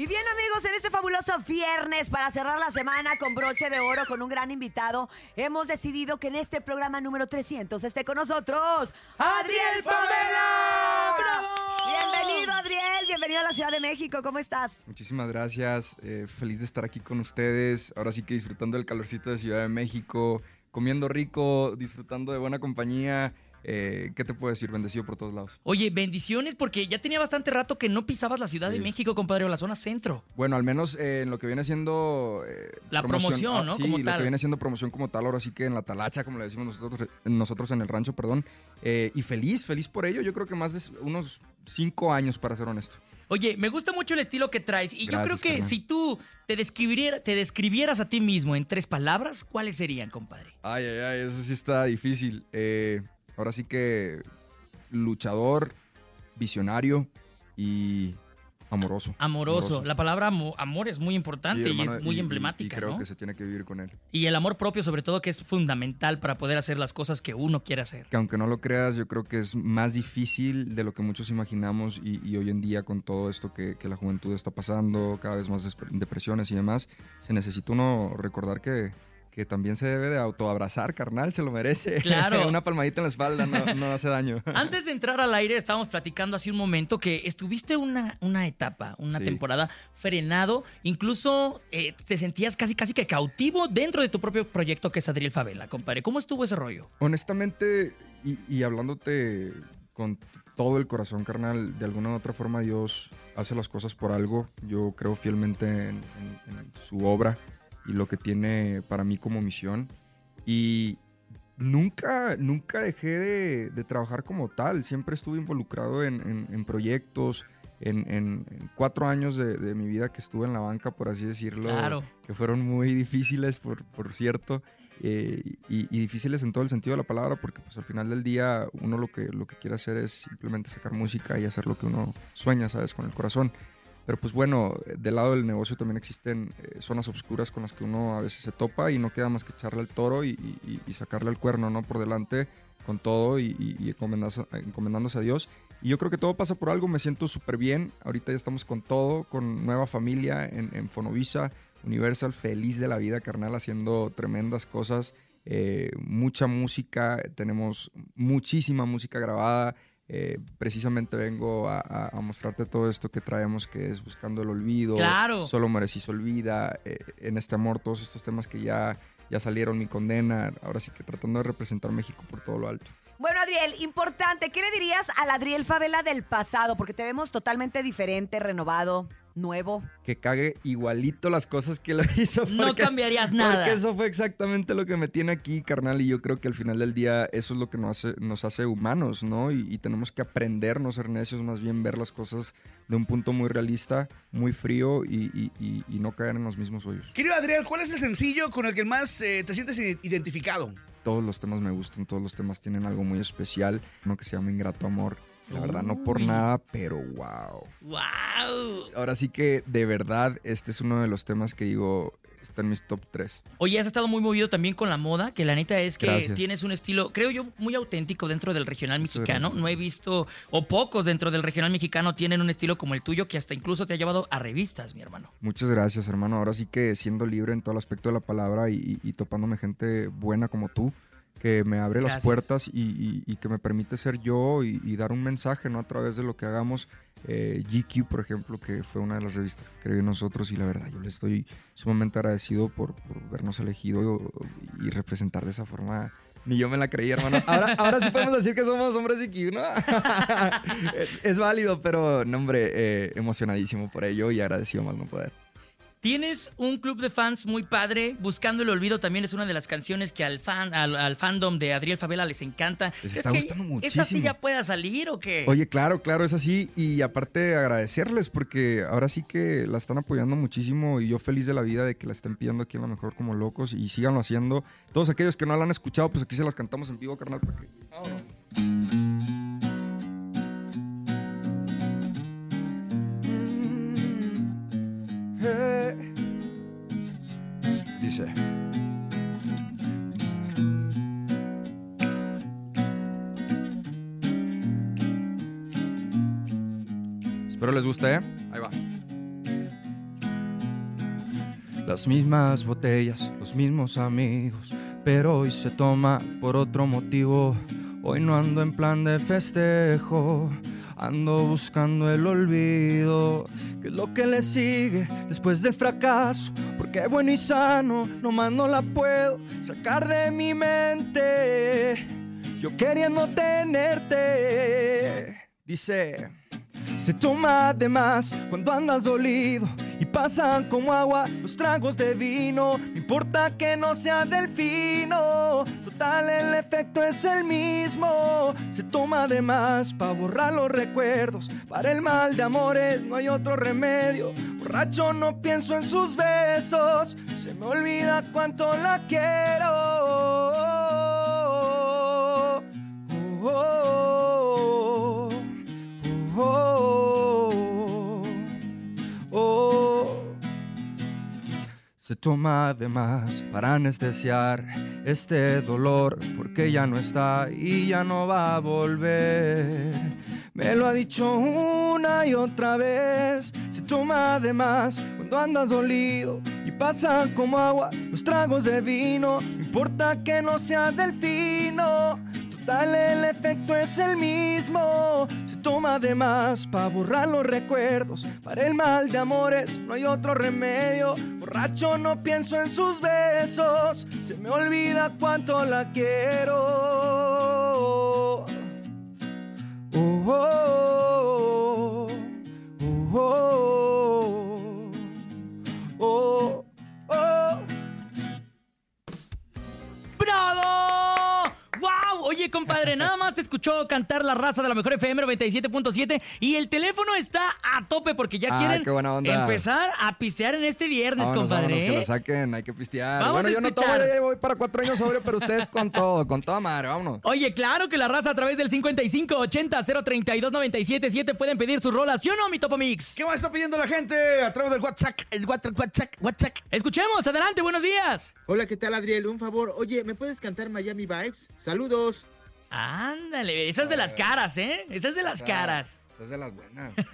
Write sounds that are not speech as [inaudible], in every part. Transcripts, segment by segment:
Y bien amigos, en este fabuloso viernes para cerrar la semana con broche de oro con un gran invitado, hemos decidido que en este programa número 300 esté con nosotros Adriel Favela. Bienvenido Adriel, bienvenido a la Ciudad de México, ¿cómo estás? Muchísimas gracias, eh, feliz de estar aquí con ustedes, ahora sí que disfrutando del calorcito de Ciudad de México, comiendo rico, disfrutando de buena compañía. Eh, ¿Qué te puedo decir? Bendecido por todos lados. Oye, bendiciones porque ya tenía bastante rato que no pisabas la Ciudad Sí. de México, compadre, o la zona centro. Bueno, al menos eh, en lo que viene siendo... eh, La promoción, ¿no? Sí, Como lo tal. que viene siendo promoción como tal, ahora sí que en la talacha, como le decimos nosotros, nosotros en el rancho, perdón. Y feliz, feliz por ello. Yo creo que más de unos cinco años, para ser honesto. Oye, me gusta mucho el estilo que traes y yo creo que carnal. si tú te, describiera- te describieras a ti mismo en tres palabras, ¿cuáles serían, compadre? Ay, ay, ay, eso sí está difícil. Eh, ahora sí que luchador, visionario y amoroso. Amoroso. La palabra amo- amor es muy importante Sí, y es muy emblemática, Y creo ¿no? que se tiene que vivir con él. Y el amor propio, sobre todo, que es fundamental para poder hacer las cosas que uno quiere hacer. Que aunque no lo creas, yo creo que es más difícil de lo que muchos imaginamos y, hoy en día con todo esto que, que la juventud está pasando, cada vez más depresiones y demás, se necesita uno recordar que, que también se debe de autoabrazar, carnal, se lo merece. [laughs] Claro. Una palmadita en la espalda no, no hace daño. [laughs] Antes de entrar al aire, estábamos platicando hace un momento que estuviste una, una etapa, una Sí. temporada frenado, incluso eh, te sentías casi casi que cautivo dentro de tu propio proyecto que es Adriel Favela, compadre. ¿Cómo estuvo ese rollo? Honestamente, y, y hablándote con todo el corazón, carnal, de alguna u otra forma Dios hace las cosas por algo. Yo creo fielmente en, en- en su obra y lo que tiene para mí como misión. Y nunca, nunca dejé de, de trabajar como tal. Siempre estuve involucrado en, en- en proyectos. En, en- en cuatro años de, de mi vida que estuve en la banca, por así decirlo, Claro. que fueron muy [laughs] difíciles, por, por cierto, eh, y, y difíciles en todo el sentido de la palabra, porque pues al final del día uno lo que, lo que quiere hacer es simplemente sacar música y hacer lo que uno sueña, ¿sabes? Con el corazón. Pero pues bueno, del lado del negocio también existen eh, zonas oscuras con las que uno a veces se topa y no queda más que echarle al toro y, sacarle el cuerno, ¿no? Por delante con todo y, encomendándose a Dios. Y yo creo que todo pasa por algo, me siento súper bien. Ahorita ya estamos con todo, con nueva familia en, en Fonovisa, Universal, feliz de la vida, carnal, haciendo tremendas cosas. eh, mucha música, tenemos muchísima música grabada. Eh, precisamente vengo a, a- a mostrarte todo esto que traemos, que es Buscando el Olvido, Claro. Solo Merecí se Olvida, eh, En este Amor, todos estos temas que ya, ya salieron, Mi Condena, ahora sí que tratando de representar México por todo lo alto. Bueno, Adriel, importante, ¿qué le dirías al Adriel Favela del pasado? Porque te vemos totalmente diferente, renovado, nuevo. que cague igualito las cosas que lo [laughs] hizo. No cambiarías nada. Porque eso fue exactamente lo que me tiene aquí, carnal. Y yo creo que al final del día eso es lo que nos hace, nos hace humanos, ¿no? Y, y tenemos que aprender, no ser necios, más bien ver las cosas de un punto muy realista, muy frío y, y- y- y no caer en los mismos hoyos. Querido Adriel, ¿cuál es el sencillo con el que más eh, te sientes identificado? Todos los temas me gustan, todos los temas tienen algo muy especial. Uno que se llama Ingrato Amor. La verdad, no por Uy. nada, pero wow. ¡Wow! Ahora sí que de verdad, este es uno de los temas que digo, está en mis top 3. Oye, has estado muy movido también con la moda, que la neta es que Gracias. tienes un estilo, creo yo, muy auténtico dentro del regional mexicano. No he visto, o pocos dentro del regional mexicano tienen un estilo como el tuyo, que hasta incluso te ha llevado a revistas, mi hermano. Muchas gracias, hermano. Ahora sí que siendo libre en todo el aspecto de la palabra y, y- y topándome gente buena como tú, que me abre las puertas y, y- y que me permite ser yo y, y dar un mensaje, ¿no? A través de lo que hagamos. Eh, GQ, por ejemplo, que fue una de las revistas que creí nosotros y la verdad yo le estoy sumamente agradecido por, por vernos elegido y representar de esa forma. Ni yo me la creí, hermano. Ahora, [laughs] ahora sí podemos decir que somos hombres GQ, ¿no? [laughs] es, es válido, pero, no, hombre, eh, emocionadísimo por ello y agradecido más no poder. Tienes un club de fans muy padre. Buscando el olvido también es una de las canciones que al fan, al, al fandom de Adriel Favela les encanta. Les ¿Crees está gustando ¿Esa sí muchísimo. ya pueda salir o qué? Oye, claro, claro, es así. Y aparte agradecerles porque ahora sí que la están apoyando muchísimo y yo feliz de la vida de que la estén pidiendo aquí en lo mejor como locos y síganlo haciendo. Todos aquellos que no la han escuchado, pues aquí se las cantamos en vivo, carnal. Para que... Dice. Espero les guste, ¿eh? Ahí va. Las mismas botellas, los mismos amigos, pero hoy se toma por otro motivo. Hoy no ando en plan de festejo, ando buscando el olvido. ¿Qué es lo que le sigue después del fracaso? Porque bueno y sano, nomás no la puedo sacar de mi mente. Yo queriendo tenerte, dice. Se toma de más cuando andas dolido y pasan como agua los tragos de vino. No importa que no sea del fino, total el efecto es el mismo. Se toma de más para borrar los recuerdos. Para el mal de amores no hay otro remedio. Borracho no pienso en sus besos, se me olvida cuánto la quiero. Oh, oh, oh, Se toma de más para anestesiar este dolor porque ya no está y ya no va a volver. Me lo ha dicho una y otra vez. Se toma de más cuando andas dolido y pasan como agua los tragos de vino. No importa que no sea del fino. Total, el efecto es el mismo. Toma de más para borrar los recuerdos. Para el mal de amores no hay otro remedio. Borracho no pienso en sus besos. Se me olvida cuánto la quiero. Oh, oh, te escuchó cantar la raza de la mejor FM 97.7 y el teléfono está a tope porque ya Ah, quieren qué buena onda. empezar a pistear en este viernes, Vámonos, compadre. vámonos, que lo ¿eh? saquen, hay que pistear. Vamos bueno, a yo no tomo, voy para cuatro años sobre, pero ustedes con [laughs] todo, con toda madre, vámonos. Oye, claro que la raza a través del 5580-032-977 pueden pedir sus rolas, ¿sí o no, mi Topo Mix? ¿Qué más está pidiendo la gente a través del WhatsApp? El WhatsApp, WhatsApp, WhatsApp. Escuchemos, adelante, buenos días. Hola, ¿qué tal, Adriel? Un favor. Oye, ¿me puedes cantar Miami Vibes? Saludos. Ándale, esa es de las caras, ¿eh? Esa es de las caras. Esa es de las buenas. [laughs]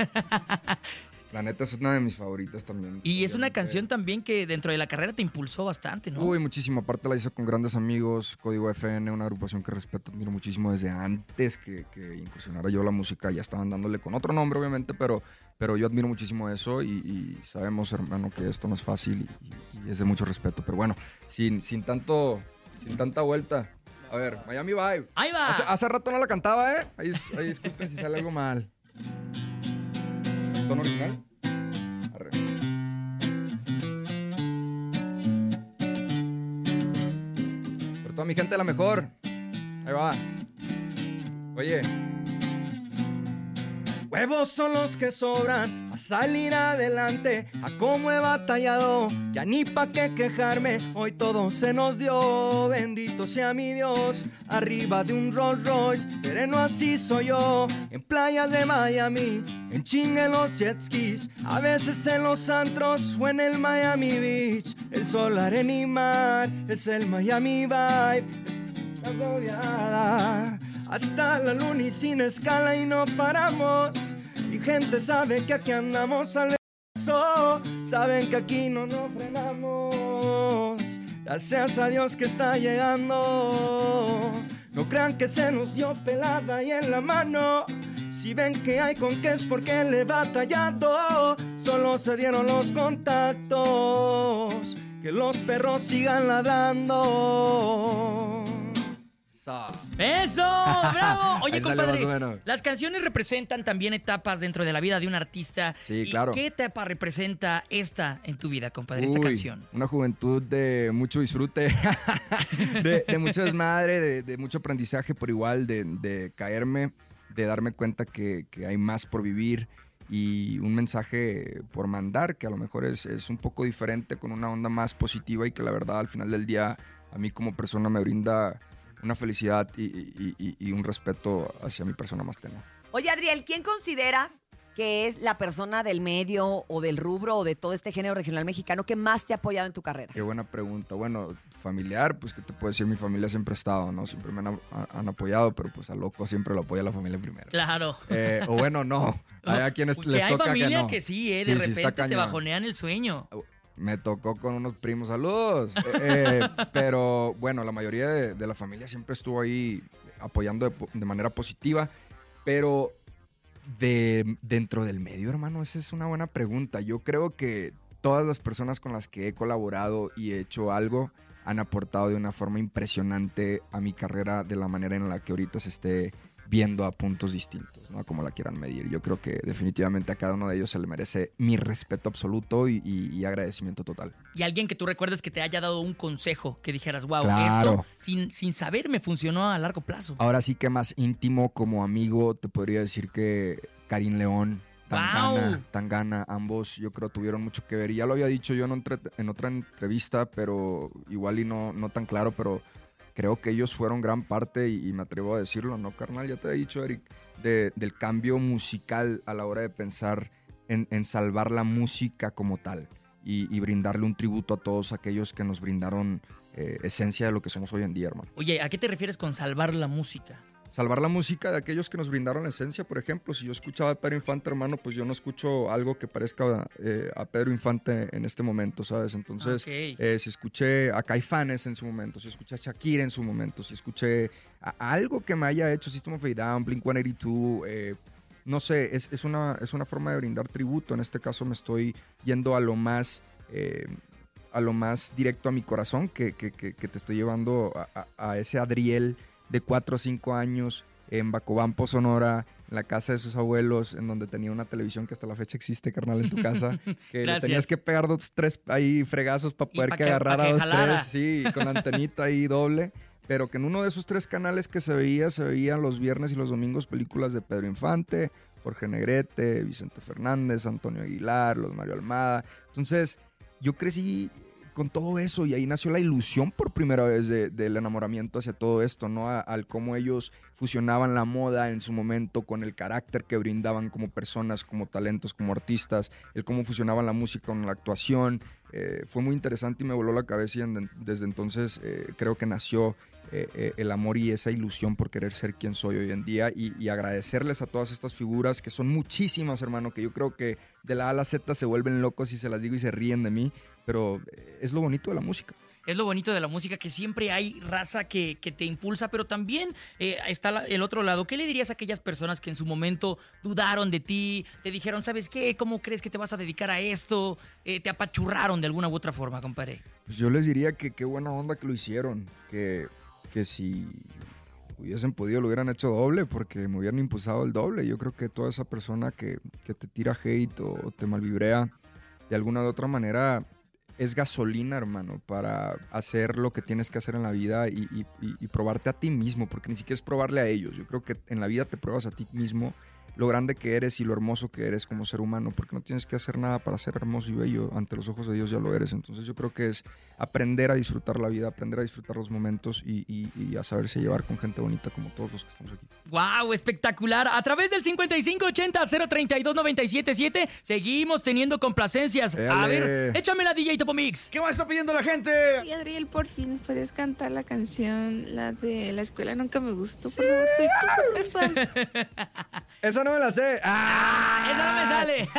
La neta es una de mis favoritas también. Y es una canción también que dentro de la carrera te impulsó bastante, ¿no? Uy, muchísimo. Aparte la hice con grandes amigos, Código FN, una agrupación que respeto, admiro muchísimo desde antes que, que incursionara yo la música. Ya estaban dándole con otro nombre, obviamente, pero, pero yo admiro muchísimo eso y, y sabemos, hermano, que esto no es fácil y, y es de mucho respeto. Pero bueno, sin, sin tanto, sin tanta vuelta. A ver, Miami Vibe. Ahí va. Hace, hace rato no la cantaba, ¿eh? Ahí, ahí disculpen si sale algo mal. ¿Tono original? Arre. Por toda mi gente, la mejor. Ahí va. Oye. Huevos son los que sobran salir adelante, a cómo he batallado, ya ni pa' qué quejarme, hoy todo se nos dio, bendito sea mi Dios, arriba de un Rolls Royce, sereno así soy yo, en playas de Miami, en chingue los jet skis, a veces en los antros o en el Miami Beach, el sol, arena y mar, es el Miami Vibe. Hasta la luna y sin escala y no paramos. Mi gente sabe que aquí andamos al eso. Saben que aquí no nos frenamos. Gracias a Dios que está llegando. No crean que se nos dio pelada y en la mano. Si ven que hay con qué es porque le he. Solo se dieron los contactos. Que los perros sigan ladrando. ¡Eso! ¡Bravo! [laughs] Oye, compadre, las canciones representan también etapas dentro de la vida de un artista. Sí, ¿Y claro. ¿Qué etapa representa esta en tu vida, compadre, esta canción? Una juventud de mucho disfrute, [laughs] de, de mucho desmadre, de, de mucho aprendizaje por igual, de, de caerme, de darme cuenta que, que hay más por vivir y un mensaje por mandar que a lo mejor es, es un poco diferente, con una onda más positiva y que la verdad al final del día a mí como persona me brinda una felicidad y, y- y- y un respeto hacia mi persona más tenue. Oye, Adriel, ¿quién consideras que es la persona del medio o del rubro o de todo este género regional mexicano que más te ha apoyado en tu carrera? Qué buena pregunta. Bueno, familiar, pues que te puedo decir, mi familia siempre ha estado, ¿no? Siempre me han, a- han apoyado, pero pues a loco siempre lo apoya la familia primero. Claro. Eh, o bueno, no. [laughs] Hay a quienes Porque les hay toca familia que no. que sí, ¿eh? De sí, repente te bajonean el sueño. Me tocó con unos primos, saludos. [laughs] Eh, eh, pero bueno, la mayoría de, la familia siempre estuvo ahí apoyando de, po- de manera positiva. Pero de, dentro del medio, hermano, esa es una buena pregunta. Yo creo que todas las personas con las que he colaborado y he hecho algo han aportado de una forma impresionante a mi carrera de la manera en la que ahorita se esté viendo a puntos distintos, ¿no? Como la quieran medir. Yo creo que definitivamente a cada uno de ellos se le merece mi respeto absoluto y, y- y agradecimiento total. Y alguien que tú recuerdes que te haya dado un consejo, que dijeras, wow, Claro. esto sin, sin saber me funcionó a largo plazo. Ahora sí que más íntimo como amigo, te podría decir que Karim León, Tangana. Tangana, ambos yo creo tuvieron mucho que ver. Y ya lo había dicho yo en, otra- en otra entrevista, pero igual y no, no tan claro, pero creo que ellos fueron gran parte, y, y me atrevo a decirlo, ¿no, carnal? Ya te he dicho, Eric, de- del cambio musical a la hora de pensar en, salvar la música como tal y, y brindarle un tributo a todos aquellos que nos brindaron eh, esencia de lo que somos hoy en día, hermano Oye, ¿a qué te refieres con salvar la música? Salvar la música de aquellos que nos brindaron la esencia. Por ejemplo, si yo escuchaba a Pedro Infante, hermano, pues yo no escucho algo que parezca eh, a Pedro Infante en este momento, ¿sabes? Entonces, eh, si escuché a Caifanes en su momento, si escuché a Shakira en su momento, si escuché a- algo que me haya hecho System of a Down, Blink-182, eh, no sé, es, es una, es una forma de brindar tributo. En este caso me estoy yendo a lo más... a lo más directo a mi corazón, que, que- que- que te estoy llevando a, a- a ese Adriel de 4 o 5 años en Bacobampo, Sonora, en la casa de sus abuelos, en donde tenía una televisión que hasta la fecha existe, carnal, en tu casa, [laughs] que le tenías que pegar dos, tres ahí fregazos para poder pa' que que- que dos, jalara. tres, sí, con antenita ahí doble. Pero que en uno de esos tres canales que se veía, se veían los viernes y los domingos películas de Pedro Infante, Jorge Negrete, Vicente Fernández, Antonio Aguilar, los Mario Almada. Entonces, yo crecí con todo eso y ahí nació la ilusión por primera vez de- del enamoramiento hacia todo esto, ¿no? Al cómo ellos fusionaban la moda en su momento con el carácter que brindaban como personas, como talentos, como artistas, el cómo fusionaban la música con la actuación. Eh, fue muy interesante y me voló la cabeza y desde entonces eh, creo que nació eh, el amor y esa ilusión por querer ser quien soy hoy en día y, y agradecerles a todas estas figuras que son muchísimas, hermano, que yo creo que de la A a la Z se vuelven locos y se las digo y se ríen de mí, pero eh, es lo bonito de la música. Es lo bonito de la música, que siempre hay raza que, que te impulsa, pero también eh, está la- el otro lado. ¿Qué le dirías a aquellas personas que en su momento dudaron de ti, te dijeron, ¿sabes qué? ¿Cómo crees que te vas a dedicar a esto? Eh, te apachurraron de alguna u otra forma, compadre. Pues yo les diría que qué buena onda que lo hicieron, que, que si hubiesen podido lo hubieran hecho doble porque me hubieran impulsado el doble. Yo creo que toda esa persona que, que te tira hate o te malvibrea de alguna u otra manera es gasolina, hermano, para hacer lo que tienes que hacer en la vida y, y- y- probarte a ti mismo, porque ni siquiera es probarle a ellos. Yo creo que en la vida te pruebas a ti mismo lo grande que eres y lo hermoso que eres como ser humano, porque no tienes que hacer nada para ser hermoso y bello. Ante los ojos de Dios ya lo eres. Entonces yo creo que es aprender a disfrutar la vida, aprender a disfrutar los momentos y, y- y a saberse llevar con gente bonita como todos los que estamos aquí. ¡Wow! Espectacular. A través del 5580-032-977 seguimos teniendo complacencias. A ver, échame la DJ Topo Mix. ¿Qué más está pidiendo la gente? Y Adriel, por fin puedes cantar la canción, la de la escuela nunca me gustó, por favor, soy tu super fan. [laughs] Esa no me la sé. ¡Ah! ¡Esa no me sale! [laughs]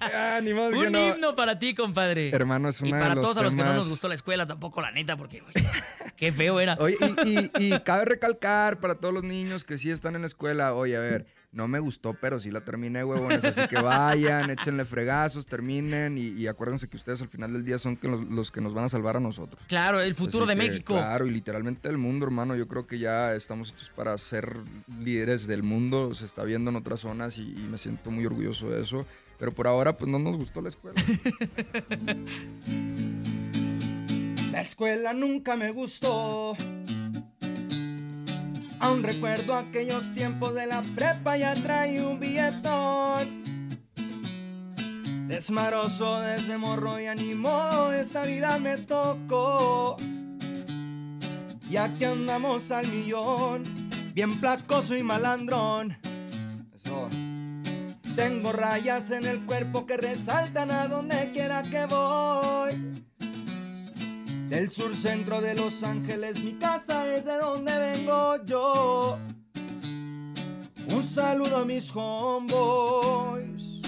Ah, ni modo que Un no. himno para ti, compadre. Hermano, es y una de para los todos a los que no nos gustó la escuela tampoco, la neta, porque oye, [laughs] qué feo era. Oye, y, y- y cabe recalcar para todos los niños que sí están en la escuela, oye, a ver, no me gustó, pero sí la terminé, huevones, así que vayan, échenle fregazos, terminen y, y acuérdense que ustedes al final del día son que los, los que nos van a salvar a nosotros. Claro, el futuro Así de que, México. Claro, y literalmente del mundo, hermano. Yo creo que ya estamos hechos para ser líderes del mundo. Se está viendo en otras zonas y, y me siento muy orgulloso de eso. Pero por ahora, pues no nos gustó la escuela. [laughs] la escuela nunca me gustó. Aún recuerdo aquellos tiempos de la prepa, ya traía un billetón. Desmaroso desde morro y animó, esta vida me tocó. Y aquí andamos al millón, bien placoso y malandrón. Eso. Tengo rayas en el cuerpo que resaltan a donde quiera que voy. Del sur centro de Los Ángeles, mi casa es de donde vengo yo. Un saludo a mis homeboys.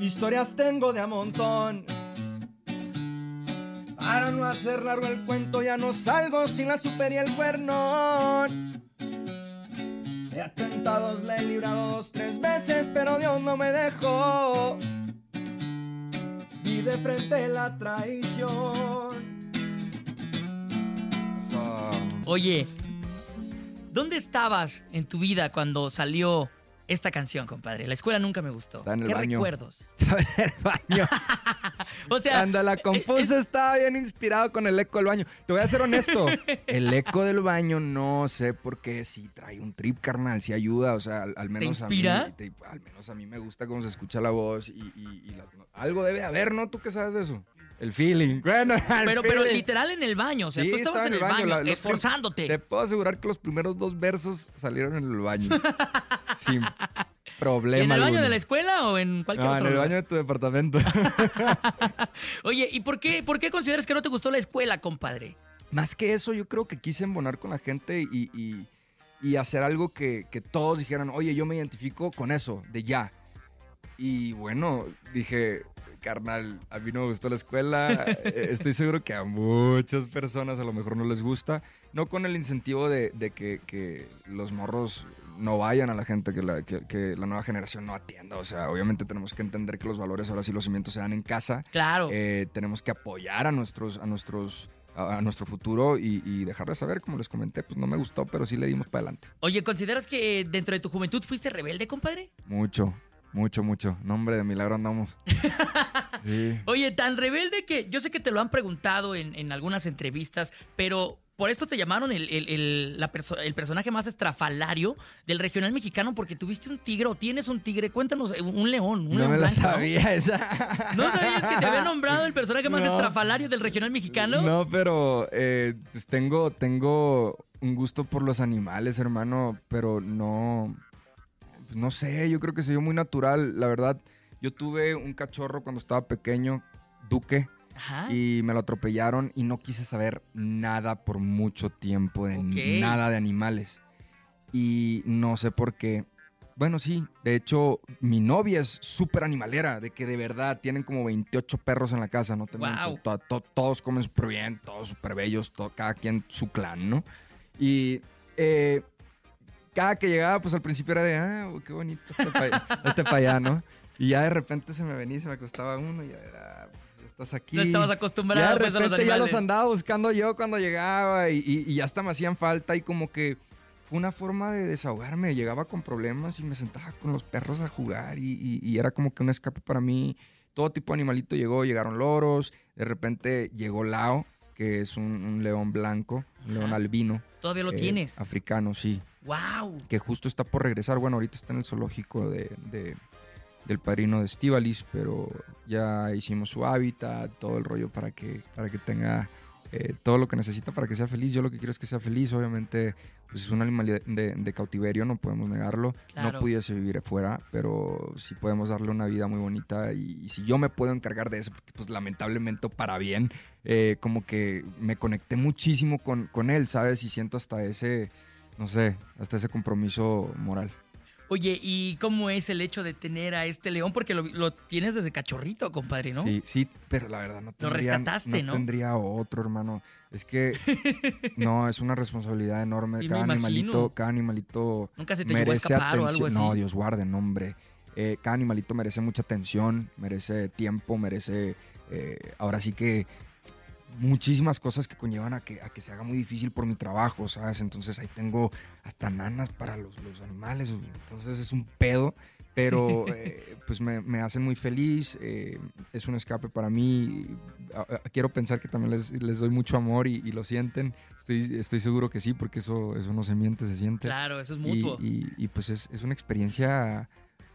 Historias tengo de a montón. Para no hacer largo el cuento, ya no salgo sin la super y el cuerno. De atentados le he librado dos, tres veces, pero Dios no me dejó. De frente la traición. Eso. Oye, ¿dónde estabas en tu vida cuando salió esta canción, compadre? La escuela nunca me gustó. Estaba en el ¿Qué baño. recuerdos? [laughs] Estaba en el baño. [laughs] O sea, Cuando la eh, compuse estaba bien inspirado con el eco del baño. Te voy a ser honesto. El eco del baño no sé por qué si trae un trip, carnal, si ayuda. O sea, al, al menos inspira? a mí. te- al menos a mí me gusta cómo se escucha la voz y, y- y las no- algo debe haber, ¿no? ¿Tú qué sabes de eso? El feeling. Bueno, el pero, pero feeling. literal en el baño. O sea, Sí, tú estabas estaba en el baño, la- esforzándote. Te puedo asegurar que los primeros dos versos salieron en el baño. [laughs] sin problema. ¿En el baño alguno. de la escuela o en cualquier No, en otro el lugar? baño de tu departamento. [laughs] [laughs] Oye, ¿y por qué, por qué consideras que no te gustó la escuela, compadre? Más que eso, yo creo que quise embonar con la gente y, y- y hacer algo que, que todos dijeran, oye, yo me identifico con eso, de ya. Y bueno, dije, carnal, a mí no me gustó la escuela. [laughs] eh, Estoy seguro que a muchas personas a lo mejor no les gusta. No con el incentivo de, de que, que los morros no vayan a la gente, que la, que- que la nueva generación no atienda. O sea, obviamente tenemos que entender que los valores ahora sí los cimientos se dan en casa. Claro. Eh, tenemos que apoyar a nuestros, a nuestros, a, a nuestro futuro y, y dejarles saber, como les comenté, pues no me gustó, pero sí le dimos para adelante. Oye, ¿consideras que dentro de tu juventud fuiste rebelde, compadre? Mucho, mucho, mucho. Nombre de milagro andamos. [laughs] Sí. Oye, tan rebelde que yo sé que te lo han preguntado en, en algunas entrevistas, pero por esto te llamaron el, el- el- la perso- el personaje más estrafalario del regional mexicano porque tuviste un tigre o tienes un tigre. Cuéntanos, eh, un león, un No león me la blanco, ¿no? sabía esa. ¿No sabías que te había nombrado el personaje más No. estrafalario del regional mexicano? No, pero eh, pues tengo, tengo un gusto por los animales, hermano, pero no, pues no sé, yo creo que se dio muy natural. La verdad, yo tuve un cachorro cuando estaba pequeño, Duque. Ajá. y me lo atropellaron y no quise saber nada por mucho tiempo de Ok. nada de animales. Y no sé por qué. Bueno, sí, de hecho, mi novia es súper animalera, de que de verdad tienen como 28 perros en la casa, ¿no? te miento. Guau. To- to- todos comen súper bien, todos súper bellos, to- cada quien su clan, ¿no? Y eh, cada que llegaba, pues al principio era de, ah, qué bonito este para [laughs] allá, este allá, ¿no? Y ya de repente se me venía y se me acostaba uno y ya era, estás aquí. No estabas Ya acostumbrado de pues, a los repente ya los andaba buscando yo cuando llegaba y, y- y ya hasta me hacían falta y como que fue una forma de desahogarme. Llegaba con problemas y me sentaba con los perros a jugar y, era como que un escape para mí. Todo tipo de animalito llegó, llegaron loros, de repente llegó Lao, que es un, un león blanco, un león albino. Todavía lo eh, tienes. Africano, sí ¡Wow! que justo está por regresar. Bueno, ahorita está en el zoológico de, de- del padrino de Estivalis, pero ya hicimos su hábitat, todo el rollo para que, para que tenga eh, todo lo que necesita para que sea feliz. Yo lo que quiero es que sea feliz. Obviamente, pues es un animal de, cautiverio, no podemos negarlo. Claro. No pudiese vivir afuera, pero sí podemos darle una vida muy bonita. Y, y si yo me puedo encargar de eso, porque pues lamentablemente para bien, eh, como que me conecté muchísimo con, con él, ¿sabes? Y siento hasta ese, no sé, hasta ese compromiso moral. Oye, ¿y cómo es el hecho de tener a este león? Porque lo, lo tienes desde cachorrito, compadre, ¿no? Sí, sí, pero la verdad no Lo tendría, rescataste, ¿no? tendría otro, hermano. Es que, [laughs] no, es una responsabilidad enorme. Sí, cada animalito, cada animalito ¿Nunca se te llegó a merece escapar o algo atención. así? No, Dios guarde, no, hombre. Eh, cada animalito merece mucha atención, merece tiempo, merece, eh, ahora sí que muchísimas cosas que conllevan a que, a que se haga muy difícil por mi trabajo, ¿sabes? Entonces ahí tengo hasta nanas para los, los animales, entonces es un pedo, pero [laughs] eh, pues me, me hacen muy feliz, eh, es un escape para mí, A- a- quiero pensar que también les, les doy mucho amor y, y lo sienten, estoy, estoy seguro que sí, porque eso, eso no se miente, se siente. Claro, eso es Y, mutuo. y- y, pues es, es una experiencia.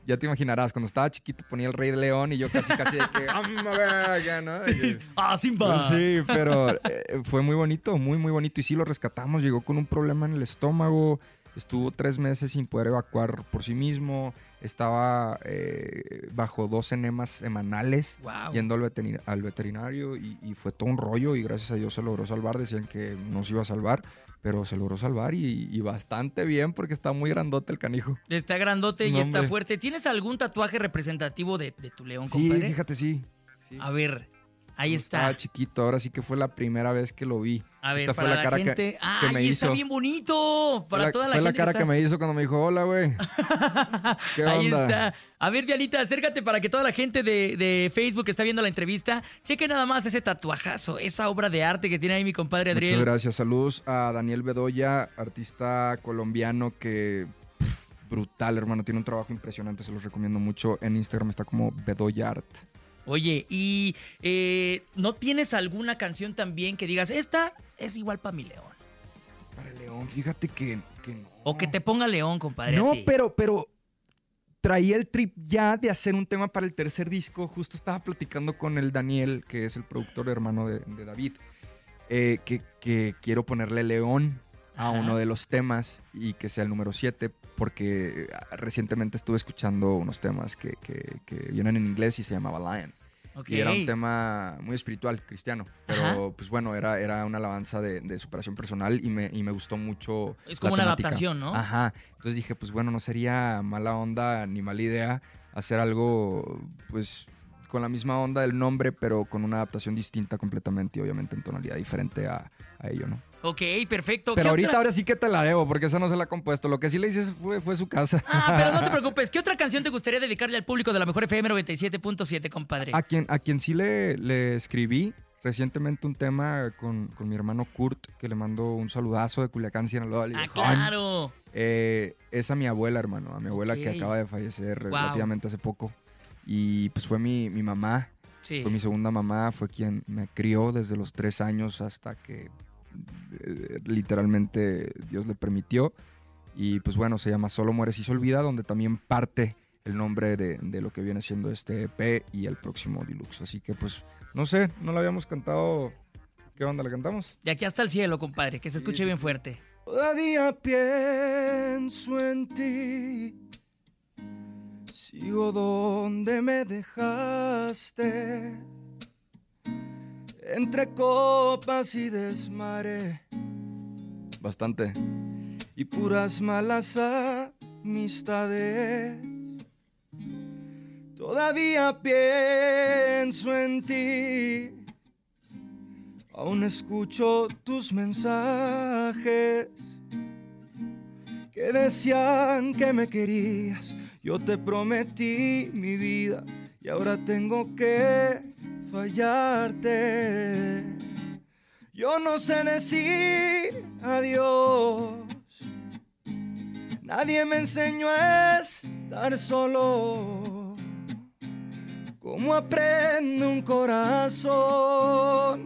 Ya te imaginarás, cuando estaba chiquito ponía el Rey de León y yo casi, casi de que. [laughs] "Amba, verga", ¿no? Y- ¡Ah, Simba! Sí, pero eh, fue muy bonito, muy, muy bonito. Y sí lo rescatamos. Llegó con un problema en el estómago. Estuvo tres meses sin poder evacuar por sí mismo. Estaba eh, bajo dos enemas semanales Wow. yendo al, veterin- al veterinario y, y fue todo un rollo y gracias a Dios se logró salvar. Decían que no se iba a salvar, pero se logró salvar y, y bastante bien porque está muy grandote el canijo. Está grandote y está hombre. fuerte. ¿Tienes algún tatuaje representativo de, de tu león, Sí, compadre? fíjate, sí. Sí. A ver, Ahí cuando está. Estaba chiquito, ahora sí que fue la primera vez que lo vi. A ver, Esta para fue la, la cara que- gente. que ¡Ay, me está hizo. bien bonito! Para fue la, toda la fue gente la cara que, que, me hizo cuando me dijo, hola, güey. [laughs] ¿Qué Ahí está. A ver, Dianita, acércate para que toda la gente de, de Facebook que está viendo la entrevista cheque nada más ese tatuajazo, esa obra de arte que tiene ahí mi compadre Muchas Adriel. gracias. Saludos a Daniel Bedoya, artista colombiano que pff, brutal, hermano. Tiene un trabajo impresionante, se los recomiendo mucho. En Instagram está como Bedoya Art. Oye, ¿y eh, no tienes alguna canción también que digas, esta es igual para mi león? Para León, fíjate que, que no. O que te ponga león, compadre. a No, ti. pero, pero traía el trip ya de hacer un tema para el tercer disco. Justo estaba platicando con el Daniel, que es el productor hermano de, de David, eh, que, que quiero ponerle León a Ajá. uno de los temas y que sea el número 7, porque eh, recientemente estuve escuchando unos temas que, que- que vienen en inglés y se llamaba Lion. Y era un tema muy espiritual, cristiano. Pero, Ajá. pues bueno, era, era una alabanza de, de superación personal y me, y me gustó mucho. Es la como una temática. adaptación, ¿no? Ajá. Entonces dije, pues bueno, no sería mala onda ni mala idea hacer algo, pues con la misma onda del nombre, pero con una adaptación distinta completamente y obviamente en tonalidad diferente a, a ello, ¿no? Ok, perfecto. Pero ¿Qué ahorita otra- ahora sí que te la debo, porque esa no se la ha compuesto. Lo que sí le hice fue, fue su casa. Ah, pero no te [laughs] preocupes. ¿Qué otra canción te gustaría dedicarle al público de la mejor FM 97.7, compadre? A quien, a quien sí le, le escribí recientemente un tema con, con mi hermano Kurt, que le mando un saludazo de Culiacán, Sinaloa. al Ah, claro. Eh, es a mi abuela, hermano, a mi abuela que acaba de fallecer Wow. relativamente hace poco. Y pues fue mi, mi mamá, Sí. fue mi segunda mamá, fue quien me crió desde los tres años hasta que eh, literalmente Dios le permitió. Y pues bueno, se llama Solo Mueres y se olvida, donde también parte el nombre de, de lo que viene siendo este EP y el próximo Deluxe. Así que pues, no sé, no lo habíamos cantado. ¿Qué onda? ¿La cantamos? De aquí hasta el cielo, compadre, que se escuche sí, bien fuerte. Todavía pienso en ti. Sigo donde me dejaste. Entre copas y desmare. Bastante. Y puras malas amistades. Todavía pienso en ti. Aún escucho tus mensajes que decían que me querías. Yo te prometí mi vida y ahora tengo que fallarte. Yo no sé decir adiós. Nadie me enseñó a estar solo. ¿Cómo aprende un corazón?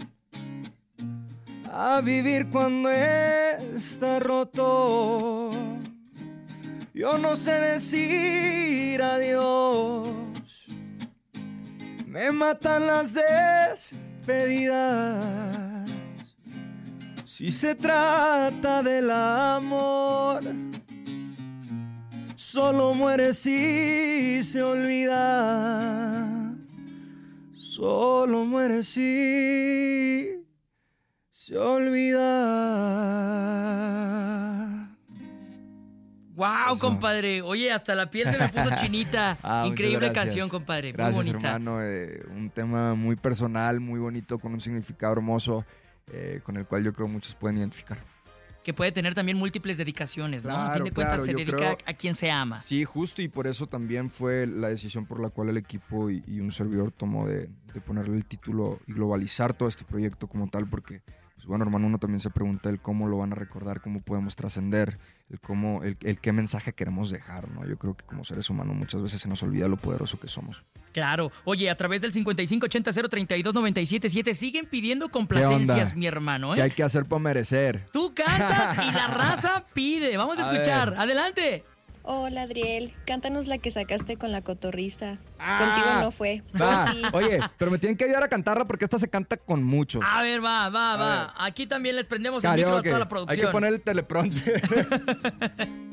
a vivir cuando está roto. Yo no sé decir adiós. Me matan las despedidas. Si se trata del amor, solo muere si se olvida. Solo muere si se olvida. ¡Wow, Eso. compadre! Oye, hasta la piel se me puso chinita. [laughs] Ah, Increíble canción, compadre. Gracias, Muy bonita. hermano. eh, un tema muy personal, muy bonito, con un significado hermoso, eh, con el cual yo creo muchos pueden identificar. Que puede tener también múltiples dedicaciones, ¿no? a fin Claro, de cuentas claro, se dedica creo- a quien se ama. Sí, justo y por eso también fue la decisión por la cual el equipo y, y un servidor tomó de, de ponerle el título y globalizar todo este proyecto como tal, porque, pues bueno, hermano, uno también se pregunta el cómo lo van a recordar, cómo podemos trascender, el cómo, el, el qué mensaje queremos dejar, ¿no? Yo creo que como seres humanos muchas veces se nos olvida lo poderoso que somos. Claro. Oye, a través del 5580-032-977 siguen pidiendo complacencias, mi hermano, ¿Qué ¿eh? hay que hacer para merecer? Tú cantas y la [laughs] raza pide. Vamos a A escuchar. ver. Adelante. Hola Adriel, cántanos la que sacaste con la cotorriza. Ah. Contigo no fue. Va, oye, pero me tienen que ayudar a cantarla porque esta se canta con muchos. A ver, va, va, A va. ver. Aquí también les prendemos el micro a toda la Hay producción. que poner el teleprompter. [laughs]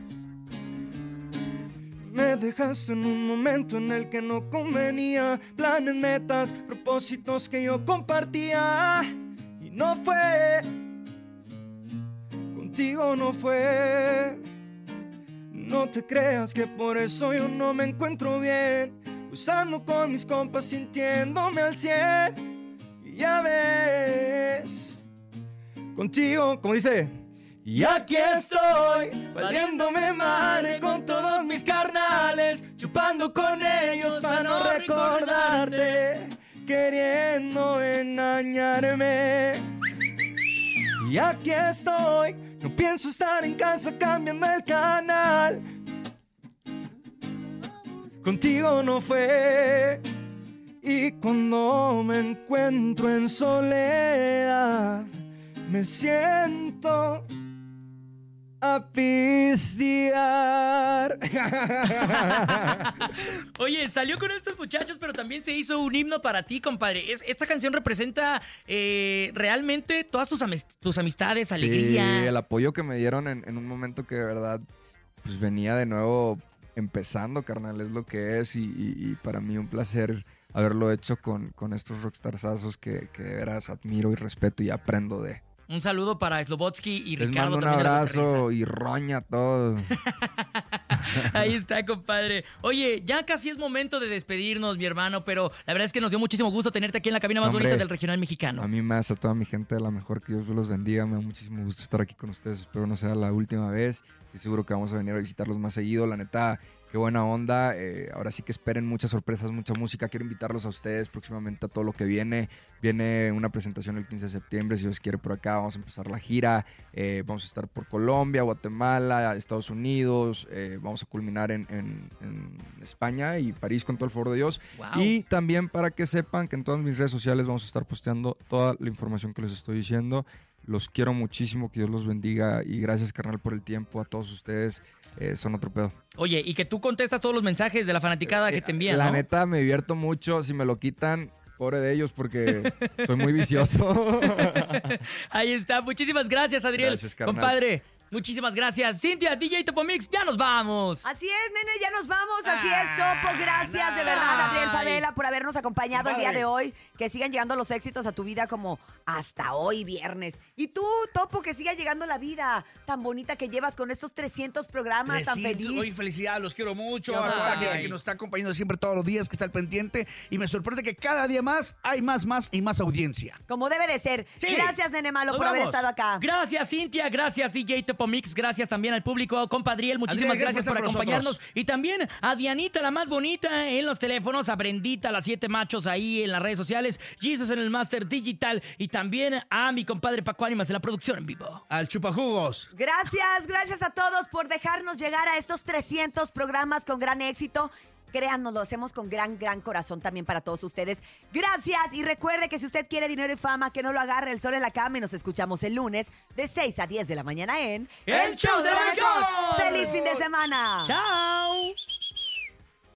Me dejaste en un momento en el que no convenía. Planes, metas, propósitos que yo compartía. Y no fue. Contigo no fue. No te creas que por eso yo no me encuentro bien. Usando con mis compas, sintiéndome al cien. Y Ya ves, contigo, como dice. Y aquí estoy, valiéndome madre con todos mis carnales, chupando con ellos para no recordarte, queriendo engañarme. Y aquí estoy, no pienso estar en casa cambiando el canal. Contigo no fue. Y cuando me encuentro en soledad, me siento a pistear. [laughs] Oye, salió con estos muchachos, pero también se hizo un himno para ti, compadre. Es- esta canción representa eh, realmente todas tus, amis- tus amistades, alegría. Sí, el apoyo que me dieron en, en un momento que de verdad pues venía de nuevo empezando, carnal, es lo que es y, y- y para mí un placer haberlo hecho con, con estos rockstarsazos que, que de veras admiro y respeto y aprendo de. Un saludo para Slobotsky y Les Ricardo mando un abrazo y roña a todos. [laughs] Ahí está, compadre. Oye, ya casi es momento de despedirnos, mi hermano, pero la verdad es que nos dio muchísimo gusto tenerte aquí en la cabina más Hombre, bonita del regional mexicano. A mí más, a toda mi gente, a la mejor que Dios los bendiga. Me da muchísimo gusto estar aquí con ustedes. Espero no sea la última vez. Estoy seguro que vamos a venir a visitarlos más seguido. La neta, qué buena onda. Eh, ahora sí que esperen muchas sorpresas, mucha música. Quiero invitarlos a ustedes próximamente a todo lo que viene. Viene una presentación el 15 de septiembre, si Dios quiere, por acá. Vamos a empezar la gira. Eh, vamos a estar por Colombia, Guatemala, Estados Unidos. Eh, vamos a culminar en, en- en España y París con todo el favor de Dios. Wow. Y también para que sepan que en todas mis redes sociales vamos a estar posteando toda la información que les estoy diciendo. Los quiero muchísimo, que Dios los bendiga y gracias carnal por el tiempo a todos ustedes. eh, son otro pedo. Oye, y que tú contestas todos los mensajes de la fanaticada que te envían, Eh, La ¿no? neta me divierto mucho. Si me lo quitan, pobre de ellos porque soy muy vicioso. [laughs] Ahí está. Muchísimas gracias, Adriel. Gracias, carnal. Compadre, muchísimas gracias. Cintia, DJ Topomix, ya nos vamos. Así es, nene, ya nos vamos. Así Ah, es, Topo. Gracias de verdad, Adriel. Favela, por habernos acompañado el día de hoy. Que sigan llegando los éxitos a tu vida como hasta hoy viernes. Y tú, Topo, que siga llegando la vida tan bonita que llevas con estos 300 programas tan 300. feliz. Oye, felicidad, los quiero mucho. Yo a toda la gente que nos está acompañando siempre todos los días, que está al pendiente. Y me sorprende que cada día más hay más, más y más audiencia. Como debe de ser. Sí. Gracias, nene malo, Nos por haber estado acá. Gracias, Cintia. Gracias, DJ Topomix. Gracias también al público. Compadriel, muchísimas gracias gracias por acompañarnos. nosotros. Y también a Dianita, la más bonita, en los teléfonos. A Brendita, las siete machos ahí en las redes sociales. Jesus en el Master Digital. Y también a mi compadre Paco Ánimas en la producción en vivo. Al chupajugos. Gracias, gracias a todos por dejarnos llegar a estos 300 programas con gran éxito. Créanos, lo hacemos con gran, gran corazón también para todos ustedes. Gracias y recuerde que si usted quiere dinero y fama, que no lo agarre el sol en la cama y nos escuchamos el lunes de 6 a 10 de la mañana en ¡El Show de la Mejor! ¡Feliz fin de semana! ¡Chao!